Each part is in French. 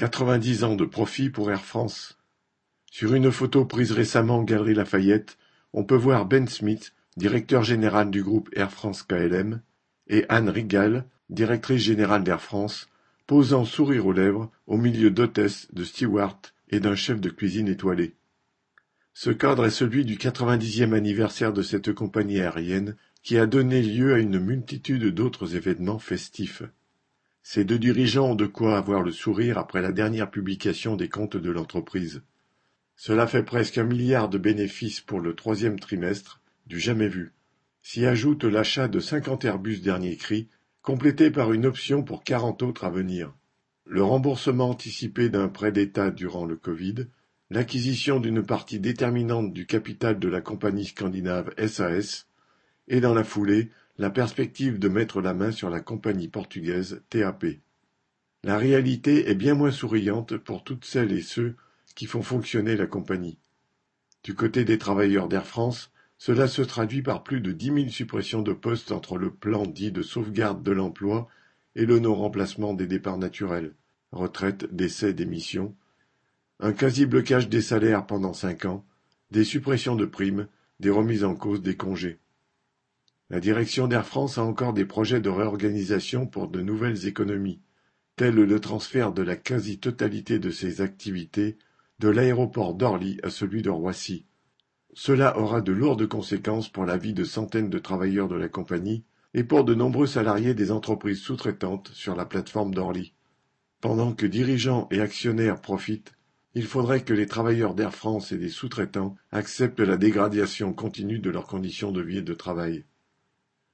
Quatre-vingt-dix ans de profit pour Air France. Sur une photo prise récemment Galerie Lafayette, on peut voir Ben Smith, directeur général du groupe Air France-KLM, et Anne Rigal, directrice générale d'Air France, posant sourire aux lèvres au milieu d'hôtesses, de stewards et d'un chef de cuisine étoilé. Ce cadre est celui du quatre-vingt-dixième anniversaire de cette compagnie aérienne qui a donné lieu à une multitude d'autres événements festifs. Ces deux dirigeants ont de quoi avoir le sourire après la dernière publication des comptes de l'entreprise. Cela fait presque un milliard de bénéfices pour le troisième trimestre, du jamais vu. S'y ajoute l'achat de cinquante Airbus dernier cri, complété par une option pour quarante autres à venir. Le remboursement anticipé d'un prêt d'État durant le Covid, l'acquisition d'une partie déterminante du capital de la compagnie scandinave SAS, et dans la foulée, la perspective de mettre la main sur la compagnie portugaise TAP. La réalité est bien moins souriante pour toutes celles et ceux qui font fonctionner la compagnie. Du côté des travailleurs d'Air France, cela se traduit par plus de dix mille suppressions de postes entre le plan dit de sauvegarde de l'emploi et le non-remplacement des départs naturels, retraite, décès, démission, un quasi-blocage des salaires pendant cinq ans, des suppressions de primes, des remises en cause des congés. La direction d'Air France a encore des projets de réorganisation pour de nouvelles économies, tels le transfert de la quasi-totalité de ses activités de l'aéroport d'Orly à celui de Roissy. Cela aura de lourdes conséquences pour la vie de centaines de travailleurs de la compagnie et pour de nombreux salariés des entreprises sous-traitantes sur la plateforme d'Orly. Pendant que dirigeants et actionnaires profitent, il faudrait que les travailleurs d'Air France et des sous-traitants acceptent la dégradation continue de leurs conditions de vie et de travail.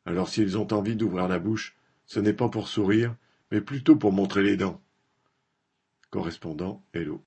Alors s'ils ont envie d'ouvrir la bouche, ce n'est pas pour sourire, mais plutôt pour montrer les dents. Correspondant Hello.